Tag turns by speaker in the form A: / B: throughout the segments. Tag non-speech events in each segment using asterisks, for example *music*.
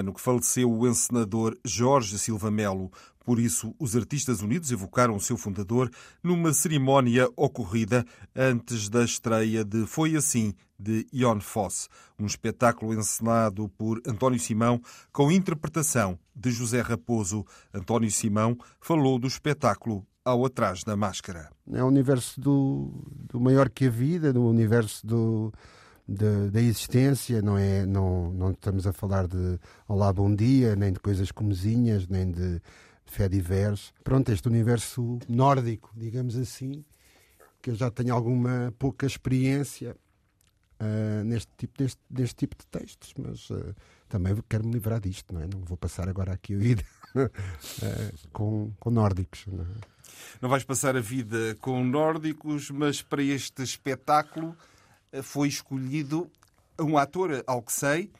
A: Ano que faleceu o encenador Jorge Silva Melo. Por isso, os Artistas Unidos evocaram o seu fundador numa cerimónia ocorrida antes da estreia de Foi Assim, de Ion Foss, um espetáculo encenado por António Simão com interpretação de José Raposo. António Simão falou do espetáculo ao Atrás da Máscara.
B: É o universo do, do maior que a vida, do universo do da existência, não é? Não, não estamos a falar de Olá, bom dia, nem de coisas comezinhas, nem de fé divers. Pronto, este universo nórdico, digamos assim, que eu já tenho alguma pouca experiência uh, neste, tipo, neste, neste tipo de textos, mas uh, também quero me livrar disto, não é? Não vou passar agora aqui a vida uh, *laughs* com, com nórdicos. Não, é?
A: não vais passar a vida com nórdicos, mas para este espetáculo foi escolhido um ator, ao que sei,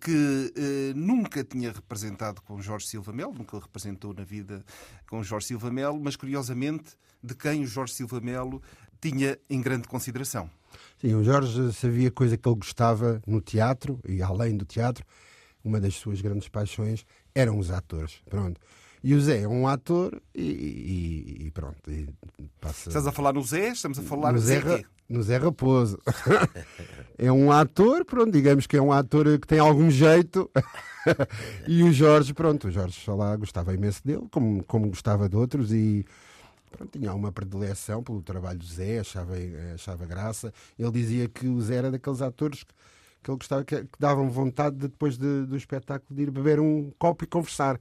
A: que eh, nunca tinha representado com Jorge Silva Melo, nunca representou na vida com Jorge Silva Melo, mas curiosamente de quem o Jorge Silva Melo tinha em grande consideração.
B: Sim, o Jorge sabia coisa que ele gostava no teatro e além do teatro, uma das suas grandes paixões eram os atores. Pronto. E o Zé é um ator e, e, e pronto. E
A: passa... Estás a falar no Zé? Estamos a falar no Zé, Zé
B: no Zé Raposo. *laughs* é um ator, pronto, digamos que é um ator que tem algum jeito. *laughs* e o Jorge, pronto, o Jorge lá gostava imenso dele, como, como gostava de outros e pronto, tinha uma predileção pelo trabalho do Zé, achava, achava graça. Ele dizia que o Zé era daqueles atores que que ele gostava, que, que davam vontade de, depois de, do espetáculo de ir beber um copo e conversar.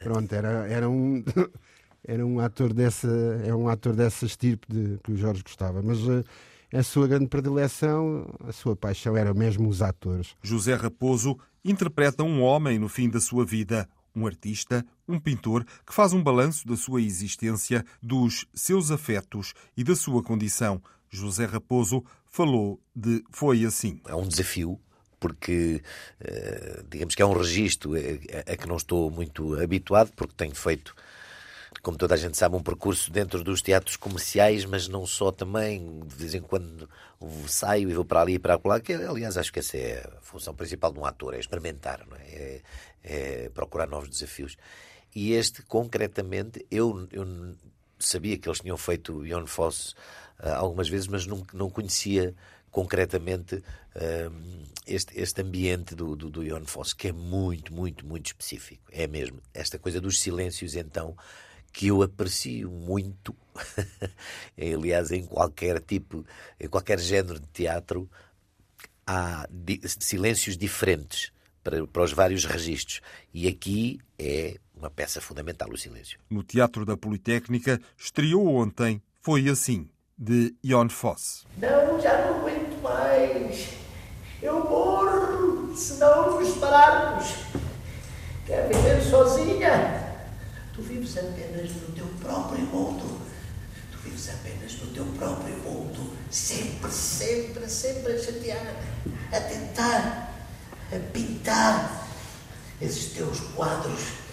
B: Pronto, era, era um. *laughs* era um ator dessa é um ator dessa estirpe de, que o Jorge gostava mas uh, a sua grande predileção a sua paixão era mesmo os atores
A: José Raposo interpreta um homem no fim da sua vida um artista, um pintor que faz um balanço da sua existência, dos seus afetos e da sua condição. José Raposo falou de Foi Assim.
C: É um desafio, porque eh, digamos que é um registro a que não estou muito habituado, porque tenho feito, como toda a gente sabe, um percurso dentro dos teatros comerciais, mas não só também, de vez em quando saio e vou para ali e para lá, que aliás acho que essa é a função principal de um ator, é experimentar, é? é, é procurar novos desafios. E este, concretamente, eu, eu sabia que eles tinham feito Ion Foss uh, algumas vezes, mas não, não conhecia concretamente uh, este, este ambiente do, do, do Ion Foss, que é muito, muito, muito específico. É mesmo. Esta coisa dos silêncios, então, que eu aprecio muito, *laughs* aliás, em qualquer tipo, em qualquer género de teatro, há silêncios diferentes para, para os vários registros. E aqui é uma peça fundamental, o silêncio.
A: No Teatro da Politécnica, estreou ontem Foi Assim, de Ion Foss.
D: Não, já não aguento mais. Eu morro se não nos pararmos. Quer viver sozinha? Tu vives apenas no teu próprio mundo. Tu vives apenas no teu próprio mundo. Sempre, sempre, sempre a chatear, a tentar, a pintar esses teus quadros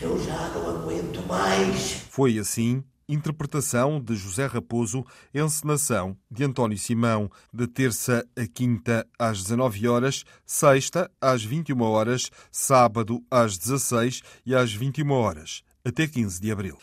D: eu já não aguento mais.
A: Foi assim interpretação de José Raposo, encenação de António Simão, de terça a quinta às 19 horas, sexta às 21 horas, sábado às 16 e às 21 horas, até 15 de abril.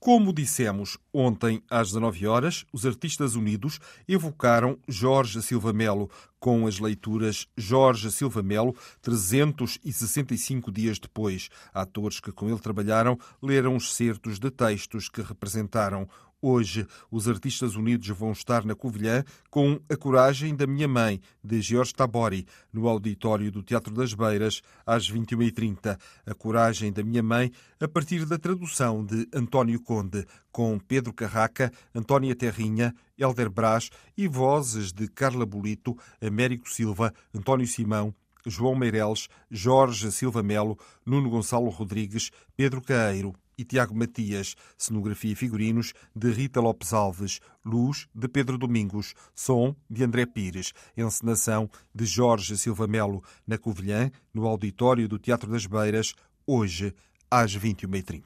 A: Como dissemos ontem às 19 horas, os Artistas Unidos evocaram Jorge Silva Melo com as leituras Jorge Silva Melo, 365 dias depois. Atores que com ele trabalharam leram os certos de textos que representaram Hoje, os artistas unidos vão estar na Covilhã com A Coragem da Minha Mãe, de George Tabori, no auditório do Teatro das Beiras, às 21h30. A Coragem da Minha Mãe, a partir da tradução de António Conde, com Pedro Carraca, Antónia Terrinha, Helder Brás e vozes de Carla Bolito, Américo Silva, António Simão, João Meireles, Jorge Silva Melo, Nuno Gonçalo Rodrigues, Pedro Caeiro e Tiago Matias, cenografia e figurinos de Rita Lopes Alves, luz de Pedro Domingos, som de André Pires, encenação de Jorge Silva Melo, na Covilhã, no auditório do Teatro das Beiras, hoje às 21h30.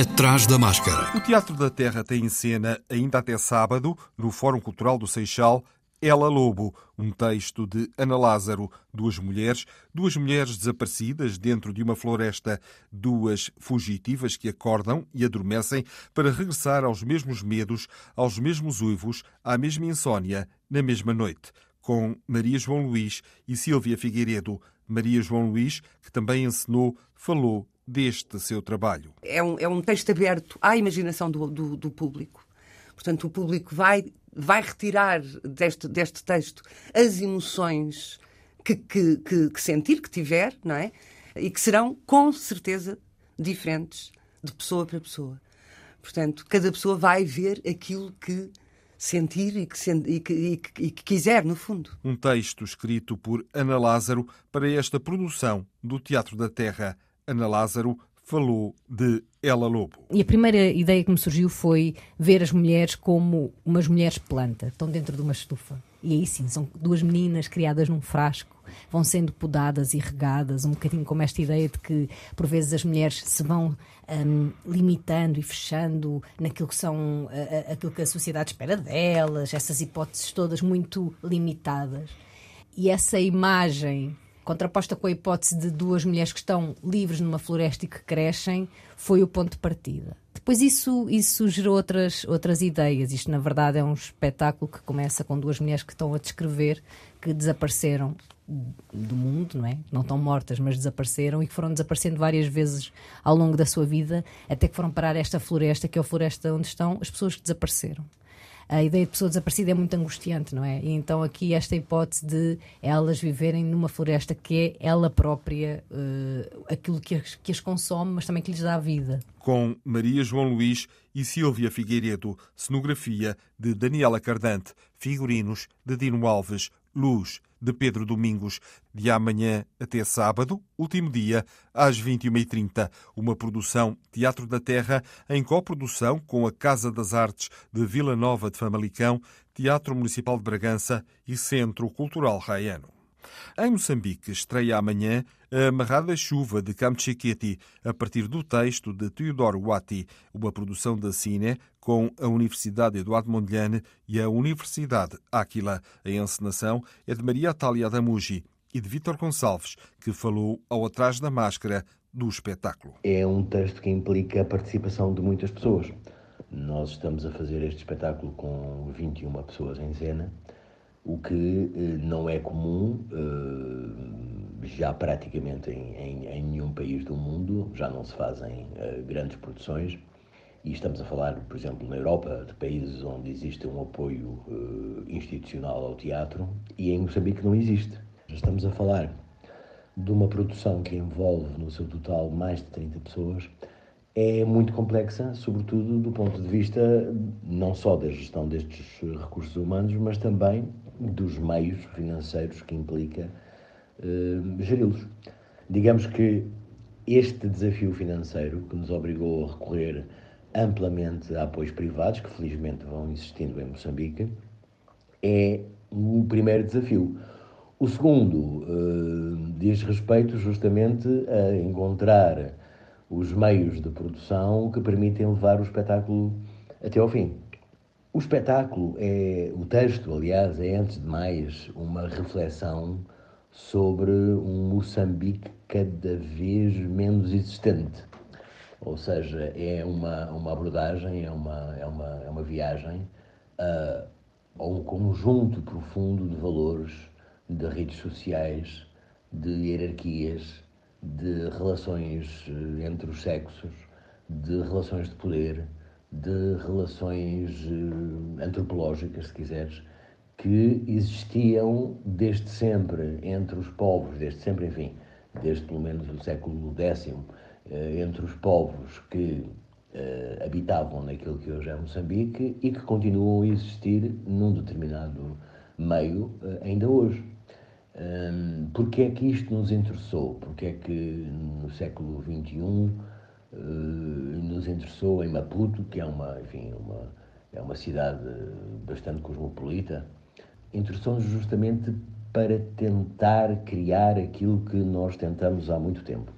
E: Atrás da máscara.
A: O Teatro da Terra tem em cena, ainda até sábado, no Fórum Cultural do Seixal, ela Lobo, um texto de Ana Lázaro, duas mulheres, duas mulheres desaparecidas dentro de uma floresta, duas fugitivas que acordam e adormecem para regressar aos mesmos medos, aos mesmos uivos, à mesma insônia, na mesma noite, com Maria João Luís e Silvia Figueiredo. Maria João Luís, que também ensinou, falou deste seu trabalho.
F: É um, é um texto aberto à imaginação do, do, do público. Portanto, o público vai vai retirar deste, deste texto as emoções que, que, que, que sentir, que tiver, não é? E que serão, com certeza, diferentes de pessoa para pessoa. Portanto, cada pessoa vai ver aquilo que sentir e que, e, que, e, que, e que, quiser, no fundo.
A: Um texto escrito por Ana Lázaro para esta produção do Teatro da Terra. Ana Lázaro falou de Ela Lobo.
G: E a primeira ideia que me surgiu foi ver as mulheres como umas mulheres planta, estão dentro de uma estufa. E aí sim, são duas meninas criadas num frasco, vão sendo podadas e regadas, um bocadinho como esta ideia de que, por vezes, as mulheres se vão um, limitando e fechando naquilo que são aquilo que a sociedade espera delas, essas hipóteses todas muito limitadas. E essa imagem contraposta com a hipótese de duas mulheres que estão livres numa floresta e que crescem, foi o ponto de partida. Depois isso, isso gerou outras, outras ideias. Isto, na verdade, é um espetáculo que começa com duas mulheres que estão a descrever que desapareceram do mundo, não é? Não estão mortas, mas desapareceram e que foram desaparecendo várias vezes ao longo da sua vida, até que foram parar esta floresta, que é a floresta onde estão as pessoas que desapareceram a ideia de pessoa desaparecida é muito angustiante, não é? E então aqui esta hipótese de elas viverem numa floresta que é ela própria uh, aquilo que as, que as consome, mas também que lhes dá vida.
A: Com Maria João Luís e Silvia Figueiredo, cenografia de Daniela Cardante, figurinos de Dino Alves, luz de Pedro Domingos, de amanhã até sábado, último dia, às 21h30. Uma produção Teatro da Terra em coprodução com a Casa das Artes de Vila Nova de Famalicão, Teatro Municipal de Bragança e Centro Cultural Raiano. Em Moçambique, estreia amanhã a Amarrada Chuva de Kamcheketi, a partir do texto de Teodoro Wati, uma produção da Cine com a Universidade Eduardo Mondlane e a Universidade Áquila. A encenação é de Maria Atália Damugi e de Vítor Gonçalves, que falou ao Atrás da Máscara do espetáculo.
H: É um texto que implica a participação de muitas pessoas. Nós estamos a fazer este espetáculo com 21 pessoas em cena o que eh, não é comum eh, já praticamente em, em, em, nenhum país do mundo, já não se fazem eh, grandes produções. E estamos a falar, por exemplo, na Europa, de países onde existe um apoio institucional ao teatro e em Moçambique não existe. Estamos a falar de uma produção que envolve no seu total mais de 30 pessoas, é muito complexa, sobretudo do ponto de vista não só da gestão destes recursos humanos, mas também dos meios financeiros que implica uh, geri-los. Digamos que este desafio financeiro que nos obrigou a recorrer amplamente a apoios privados, que felizmente vão existindo em Moçambique, é o primeiro desafio. O segundo uh, diz respeito justamente a encontrar os meios de produção que permitem levar o espetáculo até ao fim. O espetáculo é, o texto, aliás, é antes de mais uma reflexão sobre um Moçambique cada vez menos existente. Ou seja, é uma, uma abordagem, é uma, é uma, é uma viagem a, a um conjunto profundo de valores, de redes sociais, de hierarquias, de relações eh, entre os sexos, de relações de poder, de relações eh, antropológicas, se quiseres, que existiam desde sempre entre os povos, desde sempre, enfim, desde pelo menos o século X, entre os povos que eh, habitavam naquilo que hoje é Moçambique e que continuam a existir num determinado meio ainda hoje. Um, porque é que isto nos interessou? Porque é que no século XXI uh, nos interessou em Maputo, que é uma, enfim, uma, é uma cidade bastante cosmopolita, interessou-nos justamente para tentar criar aquilo que nós tentamos há muito tempo,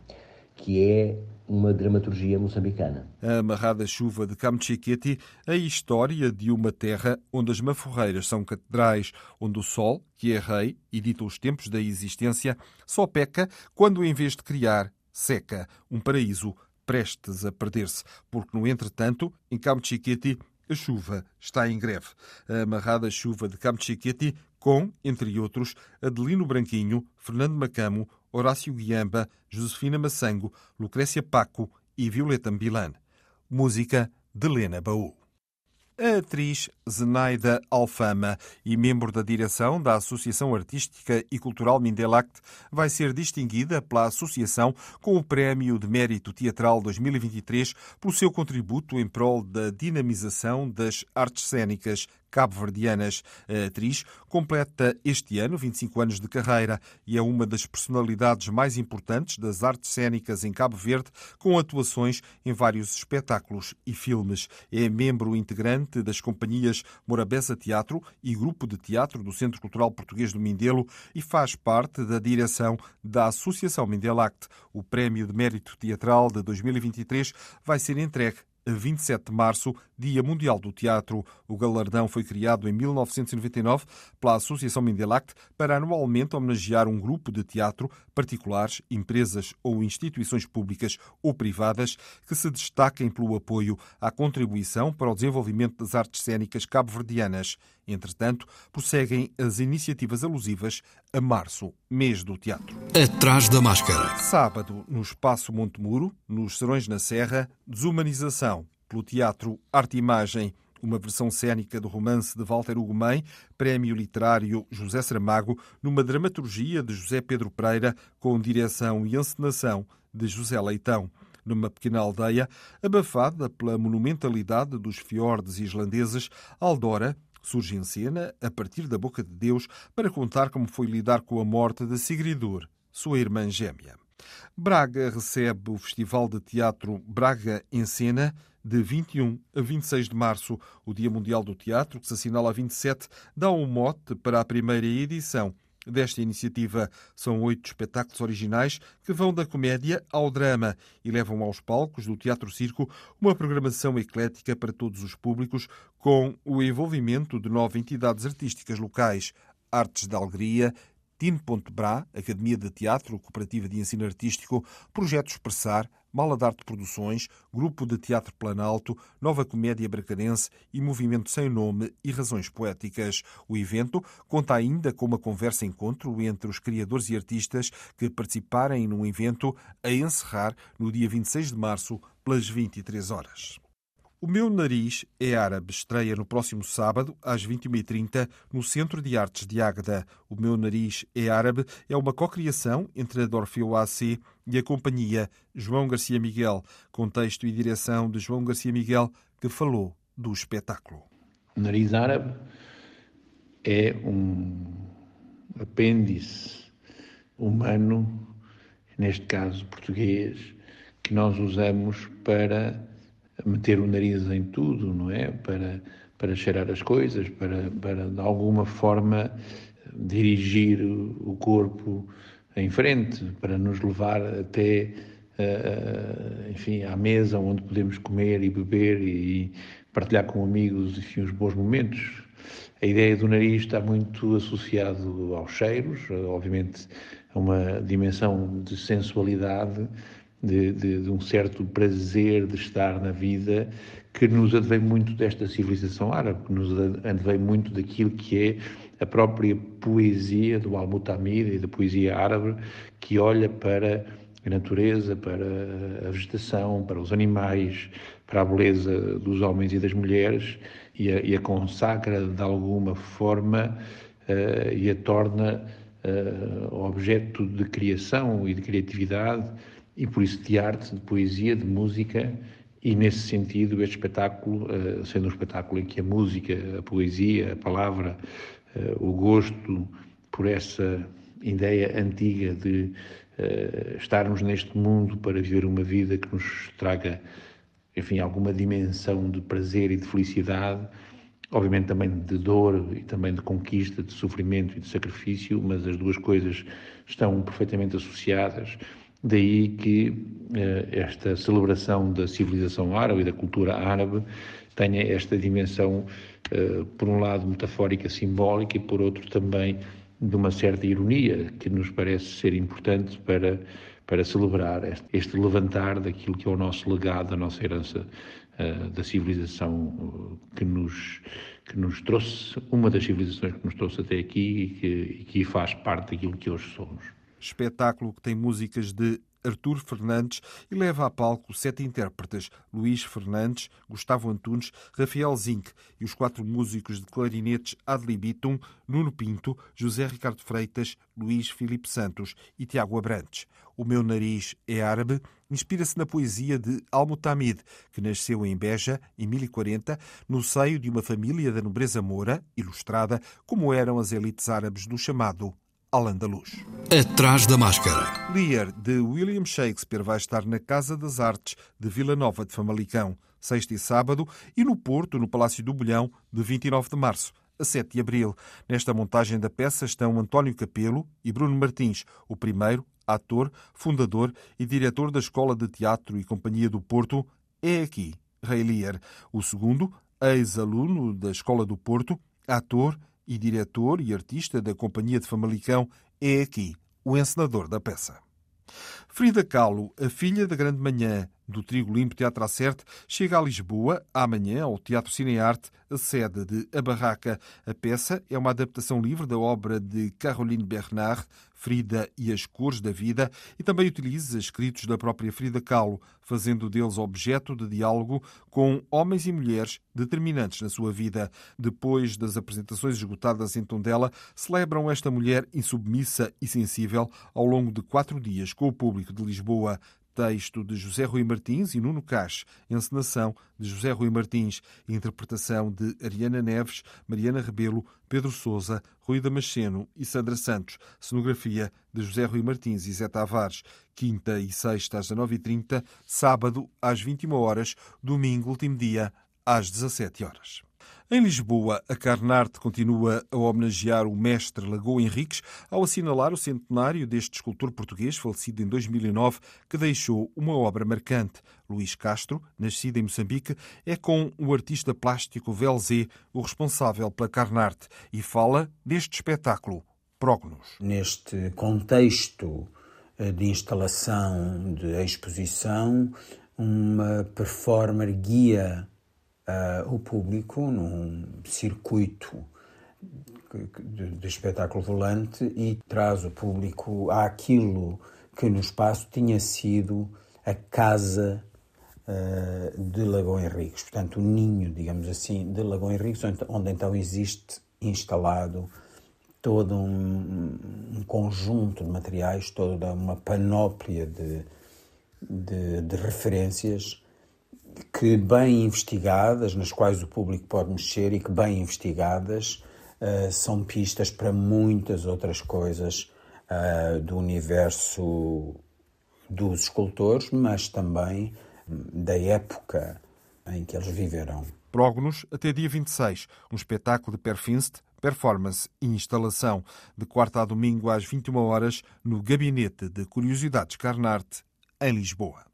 H: que é uma dramaturgia moçambicana.
A: A amarrada chuva de Camchiquete, a história de uma terra onde as maforreiras são catedrais, onde o sol, que é rei e dita os tempos da existência, só peca quando, em vez de criar, seca. Um paraíso prestes a perder-se, porque, no entretanto, em Camchiquete, a chuva está em greve. A amarrada chuva de Camchiquete, com, entre outros, Adelino Branquinho, Fernando Macamo, Horácio Guiamba, Josefina Massango, Lucrécia Paco e Violeta Milan. Música de Lena Baú. A atriz Zenaida Alfama e membro da direção da Associação Artística e Cultural Mindelact vai ser distinguida pela Associação com o Prémio de Mérito Teatral 2023 pelo seu contributo em prol da dinamização das artes cênicas cabo-verdianas. A atriz completa este ano 25 anos de carreira e é uma das personalidades mais importantes das artes cênicas em Cabo Verde, com atuações em vários espetáculos e filmes. É membro integrante das companhias Morabeza Teatro e Grupo de Teatro do Centro Cultural Português do Mindelo e faz parte da direção da Associação Mindelact. O Prémio de Mérito Teatral de 2023 vai ser entregue 27 de março, Dia Mundial do Teatro. O galardão foi criado em 1999 pela Associação Mindelact para anualmente homenagear um grupo de teatro, particulares, empresas ou instituições públicas ou privadas que se destaquem pelo apoio à contribuição para o desenvolvimento das artes cênicas cabo-verdianas. Entretanto, prosseguem as iniciativas alusivas a março, mês do teatro.
E: Atrás da máscara.
A: Sábado, no Espaço Montemuro, nos Serões na Serra, Desumanização, pelo Teatro Arte e Imagem, uma versão cênica do romance de Walter Ugumem, Prémio Literário José Saramago, numa dramaturgia de José Pedro Pereira, com direção e encenação de José Leitão numa pequena aldeia, abafada pela monumentalidade dos fiordes islandeses, Aldora surge em cena, a partir da boca de Deus, para contar como foi lidar com a morte de Sigridur, sua irmã gêmea. Braga recebe o Festival de Teatro Braga em Cena de 21 a 26 de março. O Dia Mundial do Teatro, que se assinala a 27, dá um mote para a primeira edição desta iniciativa. São oito espetáculos originais que vão da comédia ao drama e levam aos palcos do Teatro Circo uma programação eclética para todos os públicos, com o envolvimento de nove entidades artísticas locais. Artes da Alegria, Tino.bra, Academia de Teatro, Cooperativa de Ensino Artístico, Projeto Expressar, Mala de Arte Produções, Grupo de Teatro Planalto, Nova Comédia Bracarense e Movimento Sem Nome e Razões Poéticas. O evento conta ainda com uma conversa-encontro entre os criadores e artistas que participarem num evento a encerrar no dia 26 de março, pelas 23 horas. O Meu Nariz é Árabe estreia no próximo sábado, às 21h30, no Centro de Artes de Águeda. O Meu Nariz é Árabe é uma cocriação entre a Dorfeu AC e a companhia João Garcia Miguel, com texto e direção de João Garcia Miguel, que falou do espetáculo.
I: O Nariz Árabe é um apêndice humano, neste caso português, que nós usamos para meter o nariz em tudo, não é? Para, para cheirar as coisas, para, para de alguma forma dirigir o corpo em frente, para nos levar até, uh, enfim, à mesa onde podemos comer e beber e partilhar com amigos, enfim, os bons momentos. A ideia do nariz está muito associado aos cheiros, obviamente a uma dimensão de sensualidade, de, de, de, um certo prazer de estar na vida que nos advém muito desta civilização árabe, que nos advém muito daquilo que é a própria poesia do Al-Mutamid e da poesia árabe, que olha para a natureza, para a vegetação, para os animais, para a beleza dos homens e das mulheres e a, e a consagra de alguma forma uh, e a torna uh, objeto de criação e de criatividade e por isso de arte, de poesia, de música e nesse sentido este espetáculo, uh, sendo um espetáculo em que a música, a poesia, a palavra, o gosto por essa ideia antiga de estarmos neste mundo para viver uma vida que nos traga enfim, alguma dimensão de prazer e de felicidade, obviamente também de dor e também de conquista, de sofrimento e de sacrifício, mas as duas coisas estão perfeitamente associadas. Daí que eh, esta celebração da civilização árabe e da cultura árabe tenha esta dimensão, eh, por um lado metafórica, simbólica e por outro também de uma certa ironia que nos parece ser importante para para celebrar este, este, levantar daquilo que é o nosso legado, a nossa herança uh, da civilização que nos, que nos trouxe, uma das civilizações que nos trouxe até aqui e que, e que faz parte daquilo que hoje somos.
A: Espetáculo que tem músicas de Artur Fernandes e leva a palco sete intérpretes: Luís Fernandes, Gustavo Antunes, Rafael Zinck e os quatro músicos de clarinetes Adli Bitum, Nuno Pinto, José Ricardo Freitas, Luís Filipe Santos e Tiago Abrantes. O Meu Nariz é Árabe inspira-se na poesia de Al-Mutamid, que nasceu em Beja, em 1040, no seio de uma família da nobreza moura, ilustrada, como eram as elites árabes do chamado Al-Andalus.
E: Atrás da máscara.
A: Lear, de William Shakespeare, vai estar na Casa das Artes de Vila Nova de Famalicão, sexta e sábado, e no Porto, no Palácio do Bolhão, de 29 de março a 7 de abril. Nesta montagem da peça estão António Capelo e Bruno Martins, o primeiro, ator, fundador e diretor da Escola de Teatro e Companhia do Porto, é aqui, Rei Lear. O segundo, ex-aluno da Escola do Porto, ator e diretor e artista da Companhia de Famalicão, é aqui o encenador da peça. Frida Kahlo, a filha da Grande Manhã do Trigo Limpo Teatro Acerte, chega a Lisboa amanhã ao Teatro Cine Arte, a sede de A Barraca. A peça é uma adaptação livre da obra de Caroline Bernard, Frida e as Cores da Vida, e também utiliza escritos da própria Frida Kahlo, fazendo deles objeto de diálogo com homens e mulheres determinantes na sua vida. Depois das apresentações esgotadas em Tondela, celebram esta mulher insubmissa e sensível ao longo de quatro dias com o público de Lisboa. Texto de José Rui Martins e Nuno Cás. Encenação de José Rui Martins. Interpretação de Ariana Neves, Mariana Rebelo, Pedro Sousa, Rui Damasceno e Sandra Santos. Cenografia de José Rui Martins e Zé Tavares. Quinta e sexta às 19h30, sábado às 21 horas, domingo, último dia, às 17 horas. Em Lisboa, a Carnarte continua a homenagear o mestre Lagoa Henriques ao assinalar o centenário deste escultor português falecido em 2009, que deixou uma obra marcante. Luís Castro, nascido em Moçambique, é com o artista plástico Velzé o responsável pela Carnarte e fala deste espetáculo, Prognos.
J: Neste contexto eh, de instalação, de exposição, uma performer guia uh, o público num circuito de, de, espetáculo volante e traz o público àquilo que no espaço tinha sido a casa uh, de Lagoa Henriques, portanto o ninho, digamos assim, de Lagoa Henriques, onde, onde então existe instalado todo um, um, conjunto de materiais, toda uma panóplia de, de, de referências que bem investigadas, nas quais o público pode mexer e que bem investigadas uh, são pistas para muitas outras coisas uh, do universo dos escultores, mas também da época em que eles viveram.
A: Prógonos até dia 26, um espetáculo de Perfinst, performance e instalação, de quarta a domingo às 21 horas no Gabinete de Curiosidades Carnarte, em Lisboa.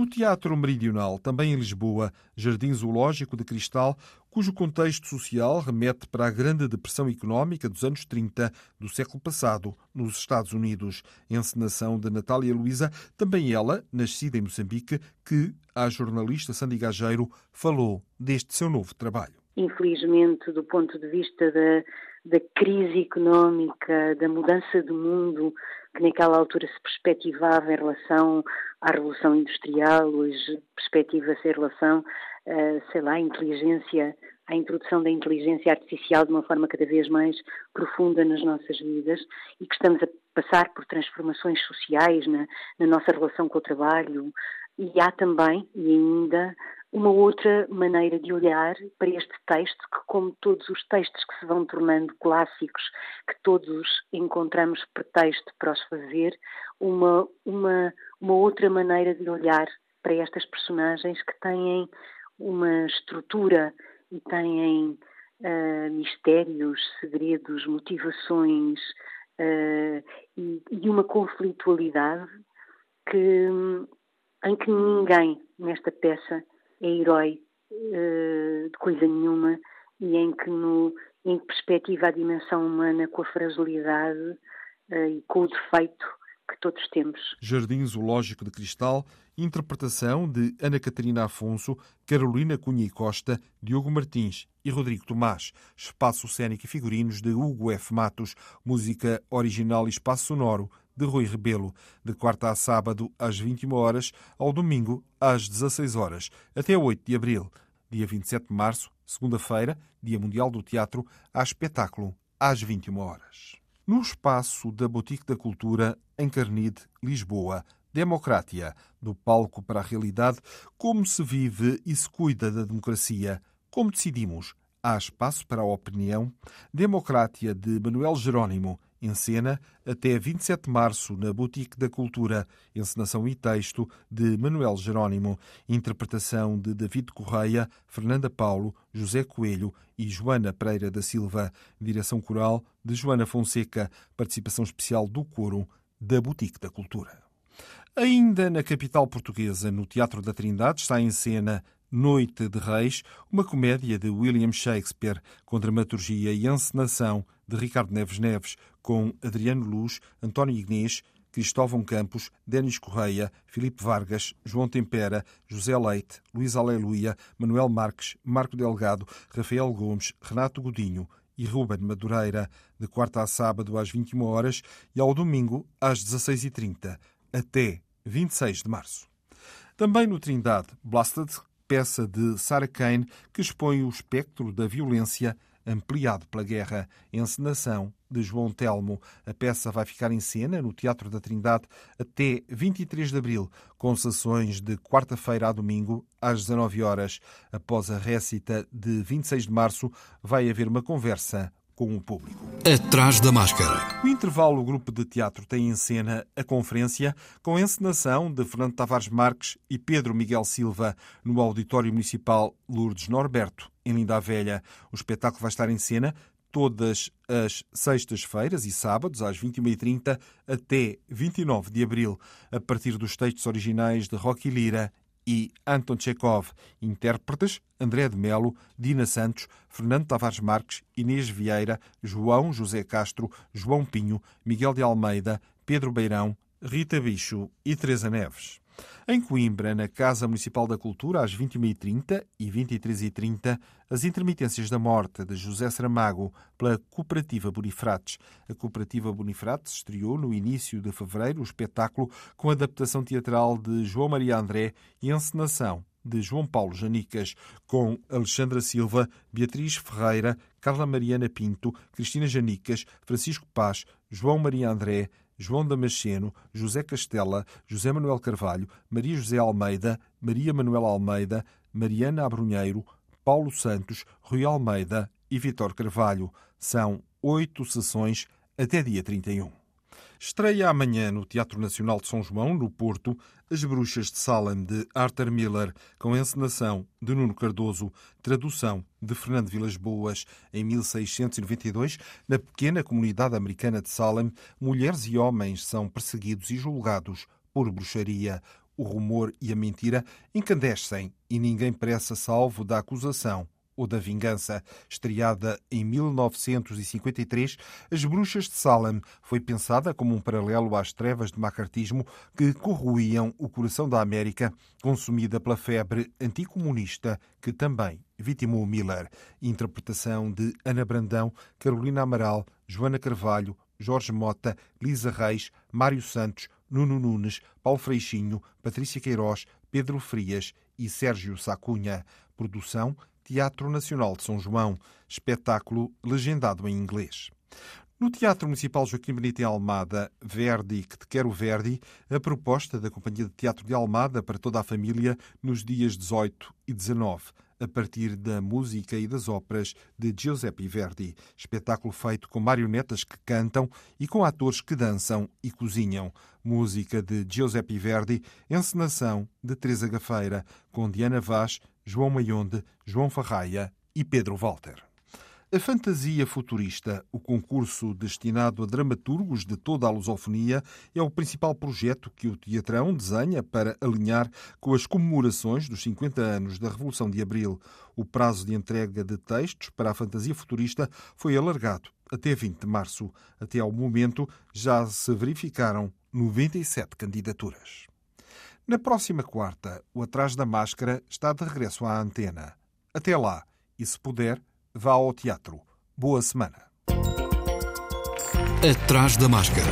A: No Teatro Meridional, também em Lisboa, Jardim Zoológico de Cristal, cujo contexto social remete para a Grande Depressão Económica dos anos 30 do século passado, nos Estados Unidos. Encenação de Natália Luísa, também ela, nascida em Moçambique, que, a jornalista Sandy Gageiro, falou deste seu novo trabalho.
K: infelizmente, do ponto de vista da, da crise económica, da mudança do mundo que naquela altura se perspectivava em relação à Revolução Industrial, hoje perspectiva-se em relação, uh, sei lá, à inteligência, à introdução da inteligência artificial de uma forma cada vez mais profunda nas nossas vidas e que estamos a passar por transformações sociais na, na nossa relação com o trabalho. E há também, e ainda, uma outra maneira de olhar para este texto, que, como todos os textos que se vão tornando clássicos, que todos encontramos pretexto para os fazer, uma, uma, uma outra maneira de olhar para estas personagens que têm uma estrutura e têm uh, mistérios, segredos, motivações uh, e, e, uma conflitualidade que, em que ninguém nesta peça é herói uh, de coisa nenhuma e em que, no, em perspectiva a dimensão humana com a fragilidade uh, e com o defeito que todos temos.
A: Jardim Zoológico de Cristal, interpretação de Ana Catarina Afonso, Carolina Cunha e Costa, Diogo Martins e Rodrigo Tomás. Espaço cênico e figurinos de Hugo F. Matos, música original e espaço sonoro de Rui Rebelo, de quarta a sábado às 21 horas, ao domingo às 16 horas, até 8 de abril. Dia 27 de março, segunda-feira, Dia Mundial do Teatro, há espetáculo às 21 horas. No espaço da Boutique da Cultura, em Carnide, Lisboa, Democratia, do palco para a realidade, como se vive e se cuida da democracia, como decidimos. Há espaço para a opinião. Democratia de Manuel Jerónimo, em cena até 27 de março na Boutique da Cultura, encenação e texto de Manuel Jerónimo, interpretação de David Correia, Fernanda Paulo, José Coelho e Joana Pereira da Silva, direção coral de Joana Fonseca, participação especial do coro da Boutique da Cultura. Ainda na capital portuguesa, no Teatro da Trindade, está em cena Noite de Reis, uma comédia de William Shakespeare, com dramaturgia e encenação de Ricardo Neves Neves, com Adriano Luz, António Ignês, Cristóvão Campos, Denis Correia, Filipe Vargas, João Tempera, José Leite, Luís Aleluia, Manuel Marques, Marco Delgado, Rafael Gomes, Renato Godinho e Ruben Madureira, de quarta a sábado às 21 horas e ao domingo às 16h30, até 26 de março. Também no Trindade, Blasted, peça de Sarah Kane que expõe o espectro da violência ampliado pela guerra. Encenação de João Telmo. A peça vai ficar em cena no Teatro da Trindade até 23 de abril, com sessões de quarta-feira a domingo às 19 horas. Após a récita de 26 de março, vai haver uma conversa com o público.
E: Atrás da máscara.
A: O intervalo o grupo de teatro tem em cena a conferência com a encenação de Fernando Tavares Marques e Pedro Miguel Silva no Auditório Municipal Lourdes Norberto, em Linda a Velha. O espetáculo vai estar em cena todas as sextas-feiras e sábados, às 21h30 até 29 de abril, a partir dos textos originais de Rocky Lira e Anton Chekhov. Intérpretes André de Melo, Dina Santos, Fernando Tavares Marques, Inês Vieira, João José Castro, João Pinho, Miguel de Almeida, Pedro Beirão, Rita Bicho e Teresa Neves. Em Coimbra, na Casa Municipal da Cultura, às 21h30 e 23h30, as intermitências da morte de José Saramago pela Cooperativa Bonifrates. A Cooperativa Bonifrates estreou no início de fevereiro o espetáculo com adaptação teatral de João Maria André e encenação de João Paulo Janicas, com Alexandra Silva, Beatriz Ferreira, Carla Mariana Pinto, Cristina Janicas, Francisco Paz, João Maria André, João Damasceno, José Castela, José Manuel Carvalho, Maria José Almeida, Maria Manuela Almeida, Mariana Abrunheiro, Paulo Santos, Rui Almeida e Vitor Carvalho. São oito sessões até dia 31. Estreia amanhã no Teatro Nacional de São João, no Porto, As Bruxas de Salem, de Arthur Miller, com encenação de Nuno Cardoso, tradução de Fernando Vilas Boas. Em 1692, na pequena comunidade americana de Salem, mulheres e homens são perseguidos e julgados por bruxaria. O rumor e a mentira encandescem e ninguém pressa salvo da acusação ou da Vingança. Estreada em 1953, As Bruxas de Salem foi pensada como um paralelo às trevas de macartismo que corroíam o coração da América, consumida pela febre anticomunista que também vitimou Miller. Interpretação de Ana Brandão, Carolina Amaral, Joana Carvalho, Jorge Mota, Lisa Reis, Mário Santos, Nuno Nunes, Paulo Freixinho, Patrícia Queiroz, Pedro Frias e Sérgio Sacunha. Produção Teatro Nacional de São João. Espetáculo legendado em inglês. No Teatro Municipal Joaquim Benito em Almada, Verdi, que te quero Verdi, a proposta da Companhia de Teatro de Almada para toda a família nos dias 18 e 19 a partir da música e das óperas de Giuseppe Verdi. Espetáculo feito com marionetas que cantam e com atores que dançam e cozinham. Música de Giuseppe Verdi, encenação de Teresa Gafeira, com Diana Vaz, João Maionde, João Farraia e Pedro Walter. A Fantasia Futurista, o concurso destinado a dramaturgos de toda a lusofonia, é o principal projeto que o Teatrão desenha para alinhar com as comemorações dos 50 anos da Revolução de Abril. O prazo de entrega de textos para a Fantasia Futurista foi alargado até 20 de março. Até ao momento já se verificaram 97 candidaturas. Na próxima quarta, o Atrás da Máscara está de regresso à antena. Até lá, e se puder, vá ao teatro. Boa semana.
E: Atrás da máscara.